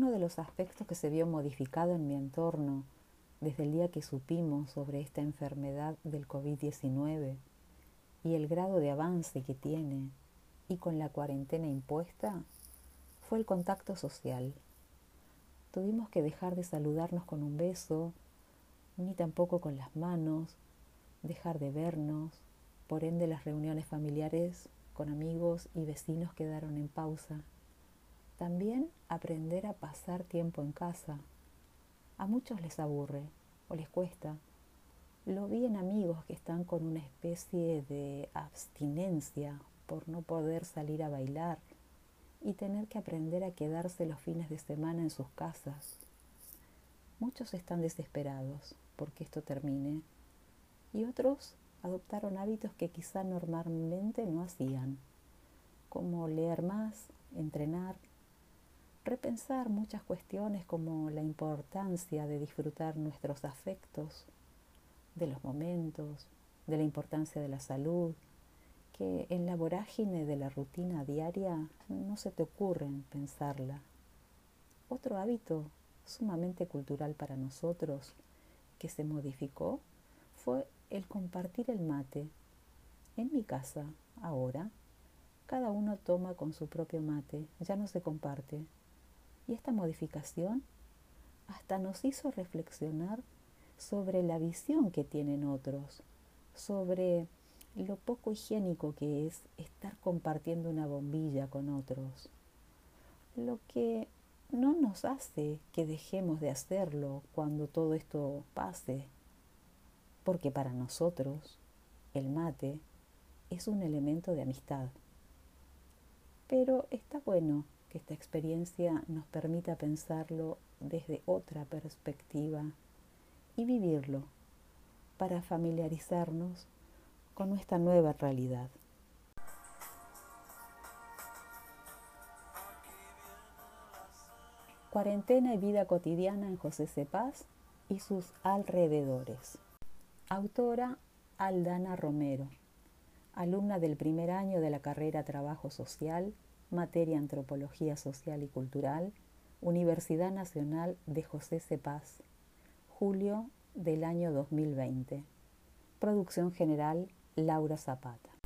Uno de los aspectos que se vio modificado en mi entorno desde el día que supimos sobre esta enfermedad del COVID-19 y el grado de avance que tiene y con la cuarentena impuesta fue el contacto social. Tuvimos que dejar de saludarnos con un beso, ni tampoco con las manos, dejar de vernos, por ende las reuniones familiares con amigos y vecinos quedaron en pausa. También aprender a pasar tiempo en casa. A muchos les aburre o les cuesta. Lo vi en amigos que están con una especie de abstinencia por no poder salir a bailar y tener que aprender a quedarse los fines de semana en sus casas. Muchos están desesperados porque esto termine y otros adoptaron hábitos que quizá normalmente no hacían, como leer más, entrenar, repensar muchas cuestiones como la importancia de disfrutar nuestros afectos, de los momentos, de la importancia de la salud, que en la vorágine de la rutina diaria no se te ocurren pensarla. Otro hábito sumamente cultural para nosotros que se modificó fue el compartir el mate. En mi casa, ahora, cada uno toma con su propio mate, ya no se comparte. Y esta modificación hasta nos hizo reflexionar sobre la visión que tienen otros, sobre lo poco higiénico que es estar compartiendo una bombilla con otros, lo que no nos hace que dejemos de hacerlo cuando todo esto pase, porque para nosotros el mate es un elemento de amistad. Pero está bueno esta experiencia nos permita pensarlo desde otra perspectiva y vivirlo para familiarizarnos con nuestra nueva realidad. Cuarentena y vida cotidiana en José Cepaz y sus alrededores. Autora Aldana Romero, alumna del primer año de la carrera Trabajo Social materia Antropología Social y Cultural, Universidad Nacional de José Cepaz, julio del año 2020. Producción general Laura Zapata.